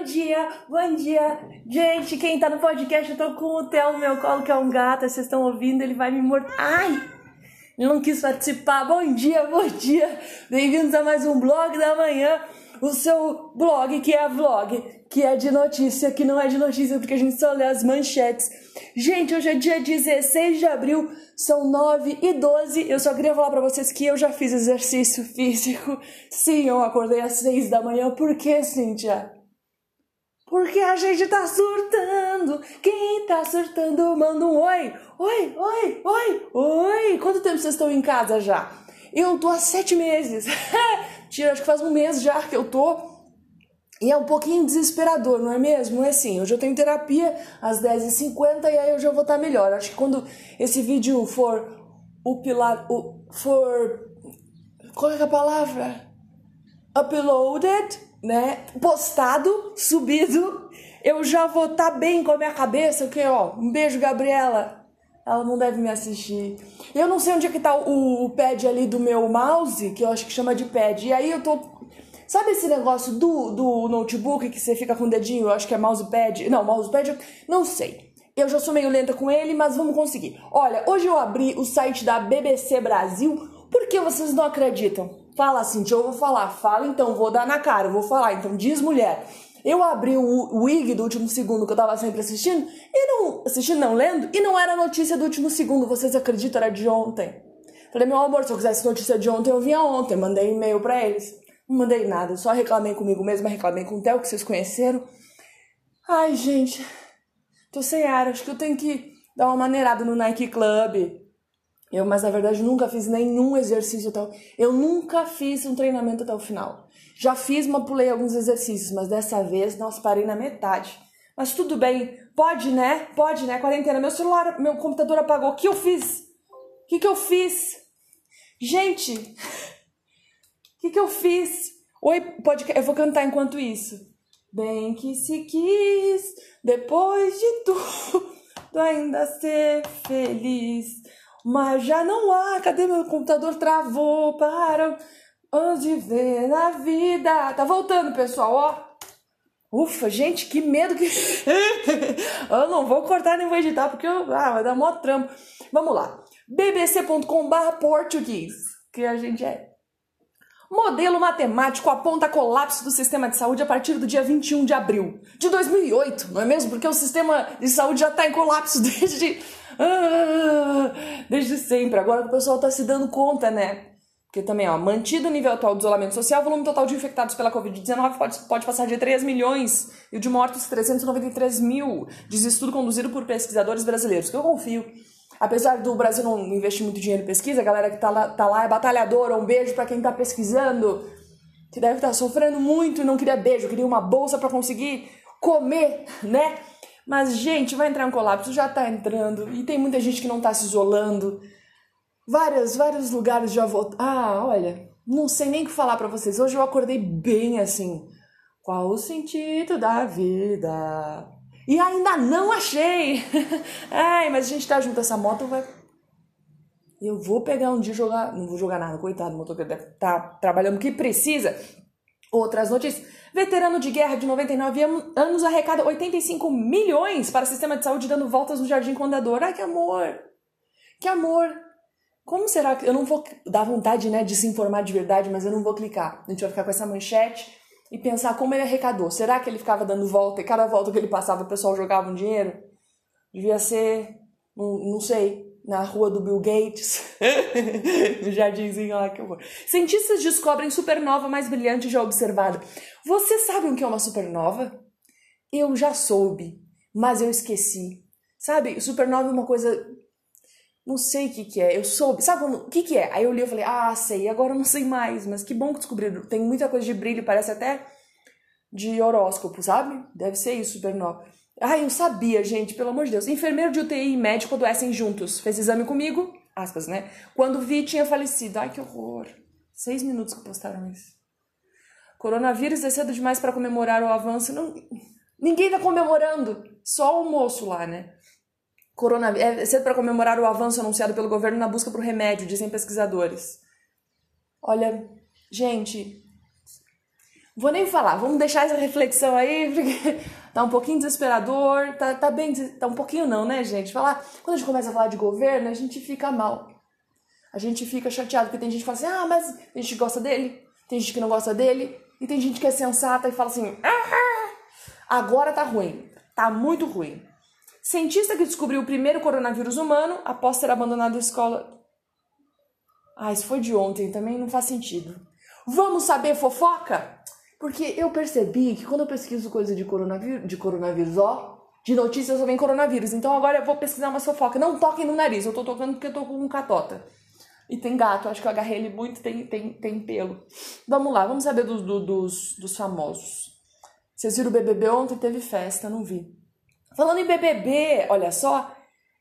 Bom dia, bom dia. Gente, quem tá no podcast, eu tô com o Theo meu colo, que é um gato, vocês estão ouvindo, ele vai me morder. Ai! Ele não quis participar. Bom dia, bom dia. Bem-vindos a mais um blog da manhã. O seu blog que é vlog, que é de notícia, que não é de notícia, porque a gente só lê as manchetes. Gente, hoje é dia 16 de abril, são 9 e 12. Eu só queria falar pra vocês que eu já fiz exercício físico. Sim, eu acordei às 6 da manhã. Por que, Cíntia? Porque a gente tá surtando. Quem tá surtando, manda um oi. Oi, oi, oi, oi. Quanto tempo vocês estão em casa já? Eu tô há sete meses. Tira, acho que faz um mês já que eu tô. E é um pouquinho desesperador, não é mesmo? É assim, hoje eu tenho terapia às 10h50 e aí eu já vou estar melhor. Acho que quando esse vídeo for o pilar. O, for. Qual é a palavra? Uploaded né, postado, subido, eu já vou estar tá bem com a minha cabeça, que ó, um beijo, Gabriela. Ela não deve me assistir. Eu não sei onde é que tá o, o pad ali do meu mouse, que eu acho que chama de pad. E aí eu tô. Sabe esse negócio do, do notebook que você fica com o dedinho? Eu acho que é mousepad. Não, mousepad, não sei. Eu já sou meio lenta com ele, mas vamos conseguir. Olha, hoje eu abri o site da BBC Brasil. Por que vocês não acreditam? Fala, Cintia, eu vou falar. Fala então, vou dar na cara, eu vou falar. Então, diz mulher. Eu abri o Wig do último segundo que eu tava sempre assistindo e não. Assistindo, não, lendo, e não era notícia do último segundo. Vocês acreditam? Era de ontem. Falei, meu amor, se eu quisesse notícia de ontem, eu vinha ontem. Mandei e-mail pra eles. Não mandei nada, só reclamei comigo mesma, reclamei com o Theo, que vocês conheceram. Ai, gente, tô sem ar. Acho que eu tenho que dar uma maneirada no Nike Club. Eu, mas na verdade, nunca fiz nenhum exercício o... Eu nunca fiz um treinamento até o final. Já fiz, mas pulei alguns exercícios, mas dessa vez, nossa, parei na metade. Mas tudo bem, pode, né? Pode, né? Quarentena. Meu celular, meu computador apagou. O que eu fiz? O que, que eu fiz? Gente, o que, que eu fiz? Oi, pode. Eu vou cantar enquanto isso. Bem que se quis, depois de tudo, ainda ser feliz. Mas já não há, cadê meu computador? Travou, para onde ver na vida. Tá voltando, pessoal, ó. Ufa, gente, que medo que. eu não vou cortar nem vou editar, porque eu... ah, vai dar mó trampo. Vamos lá. bbc.com.br português, que a gente é. Modelo matemático aponta colapso do sistema de saúde a partir do dia 21 de abril de 2008, não é mesmo? Porque o sistema de saúde já está em colapso desde ah, desde sempre. Agora que o pessoal tá se dando conta, né? Porque também, ó, mantido o nível atual de isolamento social, o volume total de infectados pela Covid-19 pode, pode passar de 3 milhões e o de mortos 393 mil, diz estudo conduzido por pesquisadores brasileiros, que eu confio. Apesar do Brasil não investir muito dinheiro em pesquisa, a galera que tá lá, tá lá é batalhadora, um beijo para quem tá pesquisando, que deve estar tá sofrendo muito e não queria beijo, queria uma bolsa para conseguir comer, né? Mas, gente, vai entrar um colapso, já tá entrando. E tem muita gente que não tá se isolando. Várias, vários lugares já voltaram. Ah, olha, não sei nem o que falar para vocês. Hoje eu acordei bem assim. Qual o sentido da vida? E ainda não achei! Ai, mas a gente tá junto, essa moto vai. Eu vou pegar um dia e jogar. Não vou jogar nada, coitado, o motoqueiro deve tá trabalhando o que precisa. Outras notícias. Veterano de guerra de 99 anos arrecada 85 milhões para sistema de saúde dando voltas no Jardim Condador. Ai, que amor! Que amor! Como será que. Eu não vou dar vontade né, de se informar de verdade, mas eu não vou clicar. A gente vai ficar com essa manchete e pensar como ele arrecadou. Será que ele ficava dando volta e cada volta que ele passava o pessoal jogava um dinheiro? Devia ser. Não, não sei na rua do Bill Gates, no jardinzinho lá que eu vou. Cientistas descobrem supernova mais brilhante já observada. Você sabe o que é uma supernova? Eu já soube, mas eu esqueci. Sabe, supernova é uma coisa. Não sei o que, que é. Eu soube. Sabe o que, que é? Aí eu li e falei, ah, sei, agora eu não sei mais, mas que bom que descobriram. Tem muita coisa de brilho, parece até de horóscopo, sabe? Deve ser isso, supernova. Ai, eu sabia, gente, pelo amor de Deus. Enfermeiro de UTI e médico adoecem juntos. Fez exame comigo, aspas, né? Quando vi, tinha falecido. Ai, que horror. Seis minutos que postaram isso. Coronavírus é cedo demais para comemorar o avanço. Não... Ninguém tá comemorando. Só o moço lá, né? Coronavírus. É cedo para comemorar o avanço anunciado pelo governo na busca por remédio, dizem pesquisadores. Olha, gente, Vou nem falar, vamos deixar essa reflexão aí, porque tá um pouquinho desesperador, tá, tá bem, tá um pouquinho não, né, gente? Falar, quando a gente começa a falar de governo, a gente fica mal. A gente fica chateado, porque tem gente que fala assim, ah, mas tem gente gosta dele, tem gente que não gosta dele, e tem gente que é sensata e fala assim, ah, agora tá ruim, tá muito ruim. Cientista que descobriu o primeiro coronavírus humano após ter abandonado a escola. Ah, isso foi de ontem, também não faz sentido. Vamos saber fofoca? Porque eu percebi que quando eu pesquiso coisa de coronavírus, de coronavírus, ó, de notícias vem coronavírus. Então agora eu vou pesquisar uma fofoca. Não toquem no nariz, eu tô tocando porque eu tô com um catota. E tem gato, acho que eu agarrei ele muito, tem, tem, tem pelo. Vamos lá, vamos saber do, do, dos, dos famosos. Vocês viram o BBB ontem? Teve festa, não vi. Falando em BBB, olha só.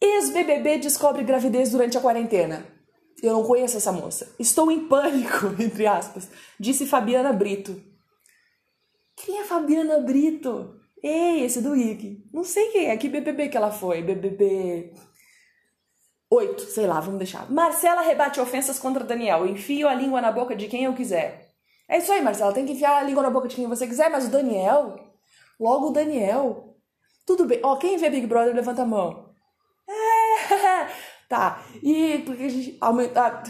Ex-BBB descobre gravidez durante a quarentena. Eu não conheço essa moça. Estou em pânico, entre aspas, disse Fabiana Brito. Quem é Fabiana Brito? Ei, esse do IG. Não sei quem é. Que BBB que ela foi? BBB Oito, sei lá, vamos deixar. Marcela rebate ofensas contra Daniel. Enfio a língua na boca de quem eu quiser. É isso aí, Marcela. Tem que enfiar a língua na boca de quem você quiser, mas o Daniel. Logo o Daniel. Tudo bem. Ó, quem vê Big Brother, levanta a mão. É. Tá. E porque a gente aumentar.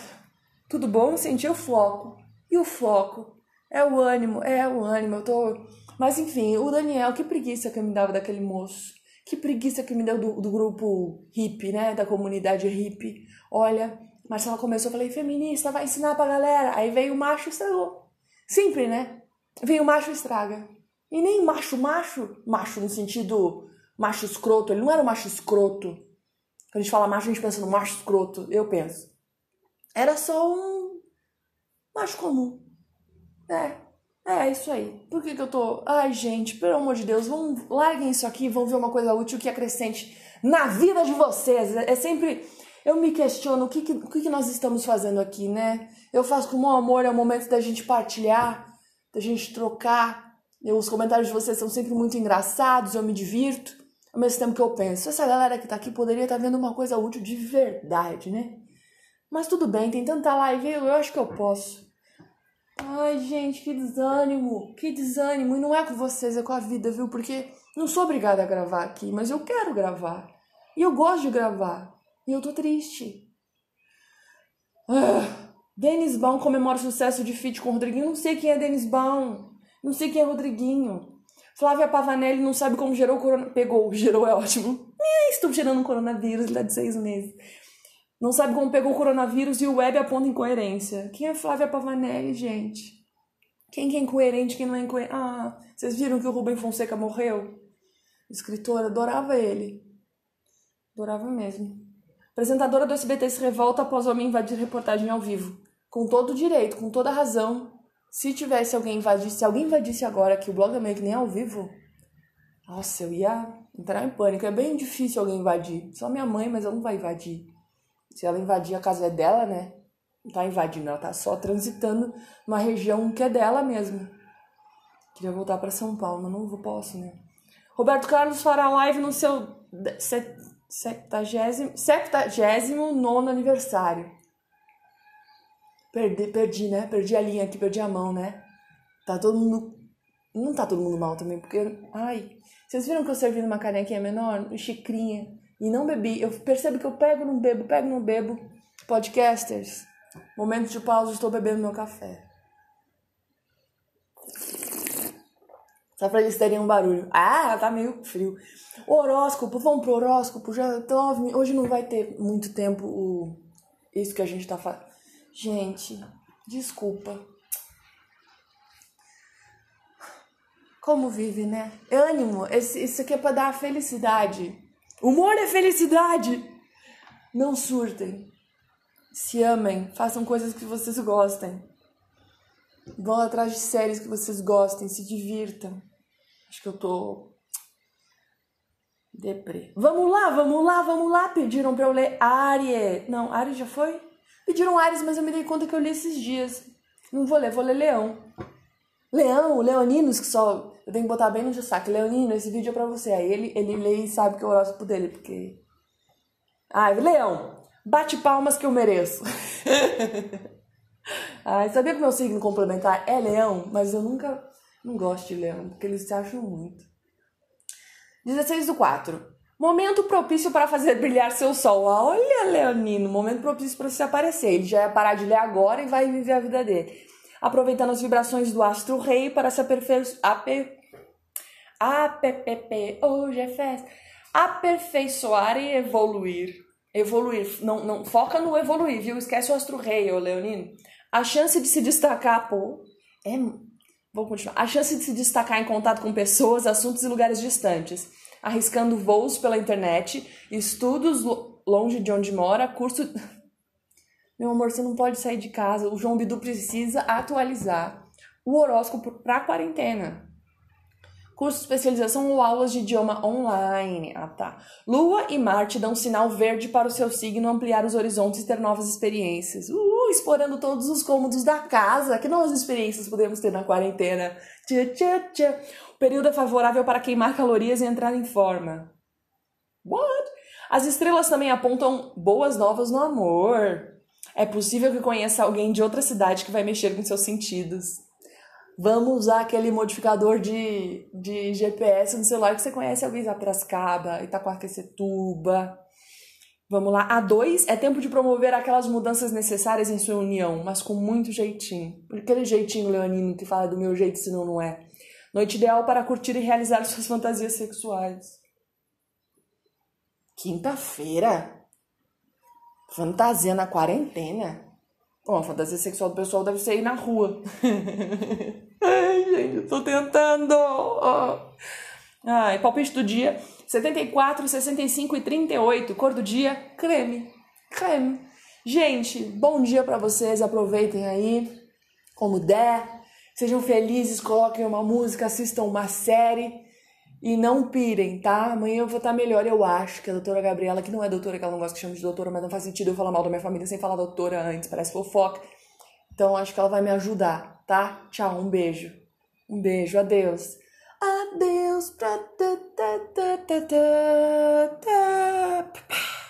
Tudo bom? Senti o foco. E o foco? É o ânimo. É o ânimo. Eu tô. Mas enfim, o Daniel, que preguiça que eu me dava daquele moço. Que preguiça que me deu do, do grupo hippie, né? Da comunidade hippie. Olha, Marcela começou, falei, feminista, vai ensinar pra galera. Aí veio o macho e estragou. Sempre, né? Veio o macho e estraga. E nem macho, macho, macho no sentido macho escroto. Ele não era um macho escroto. Quando a gente fala macho, a gente pensa no macho escroto. Eu penso. Era só um macho comum. É, é, isso aí. Por que, que eu tô. Ai, gente, pelo amor de Deus, vamos, larguem isso aqui vão ver uma coisa útil que acrescente na vida de vocês. É, é sempre. Eu me questiono o que, que, o que, que nós estamos fazendo aqui, né? Eu faço com muito amor, é o momento da gente partilhar, da gente trocar. Eu, os comentários de vocês são sempre muito engraçados, eu me divirto. Ao mesmo tempo que eu penso, essa galera que tá aqui poderia estar tá vendo uma coisa útil de verdade, né? Mas tudo bem, tem tanta live, eu acho que eu posso. Ai, gente, que desânimo, que desânimo. E não é com vocês, é com a vida, viu? Porque não sou obrigada a gravar aqui, mas eu quero gravar. E eu gosto de gravar. E eu tô triste. Ah, Denis Baum comemora o sucesso de feat com o Rodriguinho. Não sei quem é Denis Baum. Não sei quem é Rodriguinho. Flávia Pavanelli não sabe como gerou o corona... Pegou, gerou é ótimo. estou gerando um coronavírus, ele tá de seis meses. Não sabe como pegou o coronavírus e o web aponta incoerência. Quem é Flávia Pavanelli, gente? Quem que é incoerente, quem não é incoerente? Ah, vocês viram que o Rubem Fonseca morreu? Escritora, adorava ele. Adorava mesmo. Apresentadora do SBT se revolta após homem invadir reportagem ao vivo. Com todo direito, com toda razão. Se tivesse alguém invadisse, se alguém invadisse agora que o blog é meio que nem ao vivo, nossa, eu ia entrar em pânico. É bem difícil alguém invadir. Só minha mãe, mas ela não vai invadir. Se ela invadir a casa é dela, né? Não tá invadindo, ela tá só transitando numa região que é dela mesmo. Queria voltar para São Paulo, mas não vou, posso, né? Roberto Carlos fará live no seu 79 aniversário. Perdi, perdi, né? Perdi a linha aqui, perdi a mão, né? Tá todo mundo. Não tá todo mundo mal também, porque. Ai. Vocês viram que eu servi numa canequinha menor? Xicrinha e não bebi. Eu percebo que eu pego, não bebo, pego, não bebo. Podcasters, momento de pausa, estou bebendo meu café. Só pra eles terem um barulho. Ah, tá meio frio. Horóscopo, vamos pro horóscopo. Já tô, hoje não vai ter muito tempo o, isso que a gente tá fazendo. Gente, desculpa. Como vive, né? Ânimo, esse, isso aqui é pra dar felicidade. Humor é felicidade. Não surtem. Se amem. Façam coisas que vocês gostem. Vão atrás de séries que vocês gostem. Se divirtam. Acho que eu tô. Deprê. Vamos lá, vamos lá, vamos lá. Pediram pra eu ler Aries. Não, Aries já foi? Pediram Ares, mas eu me dei conta que eu li esses dias. Não vou ler, vou ler Leão. Leão, Leoninos, que só eu tenho que botar bem no destaque. Leonino, esse vídeo é pra você. Aí ele, ele lê e sabe que é o horóscopo dele, porque. Ai, Leão, bate palmas que eu mereço. Ai, sabia que meu signo complementar é leão, mas eu nunca. Não gosto de leão, porque eles se acham muito. 16 do 4. Momento propício para fazer brilhar seu sol. Olha, Leonino, momento propício para você aparecer. Ele já ia parar de ler agora e vai viver a vida dele. Aproveitando as vibrações do astro rei para se aperfeiçoar. Ape... App, hoje é festa. Aperfeiçoar e evoluir. Evoluir. Não, não, foca no evoluir, viu? Esquece o astro rei, ô Leonino. A chance de se destacar, pô, é. Vou continuar. A chance de se destacar em contato com pessoas, assuntos e lugares distantes arriscando voos pela internet, estudos longe de onde mora, curso. Meu amor, você não pode sair de casa. O João Bidu precisa atualizar o horóscopo para quarentena. Curso de especialização ou aulas de idioma online. Ah, tá. Lua e Marte dão sinal verde para o seu signo ampliar os horizontes e ter novas experiências. Uh, explorando todos os cômodos da casa. Que novas experiências podemos ter na quarentena? Tchê, tchê, tchê. Período é favorável para queimar calorias e entrar em forma. What? As estrelas também apontam boas novas no amor. É possível que conheça alguém de outra cidade que vai mexer com seus sentidos. Vamos usar aquele modificador de, de GPS no celular que você conhece alguém da Piracicaba, Itacoaquecetuba. Vamos lá. A dois é tempo de promover aquelas mudanças necessárias em sua união, mas com muito jeitinho. Aquele jeitinho leonino que fala do meu jeito, senão não é. Noite ideal para curtir e realizar suas fantasias sexuais. Quinta-feira? Fantasia na quarentena? Bom, a fantasia sexual do pessoal deve ser ir na rua. Ai, gente, eu tô tentando. Ai, palpite do dia: 74, 65 e 38. Cor do dia: creme. Creme. Gente, bom dia para vocês. Aproveitem aí como der. Sejam felizes, coloquem uma música, assistam uma série. E não pirem, tá? Amanhã eu vou estar melhor, eu acho, que a doutora Gabriela, que não é doutora, que ela não gosta que chame de doutora, mas não faz sentido eu falar mal da minha família sem falar doutora antes, parece fofoca. Então acho que ela vai me ajudar, tá? Tchau, um beijo. Um beijo, adeus. Adeus pra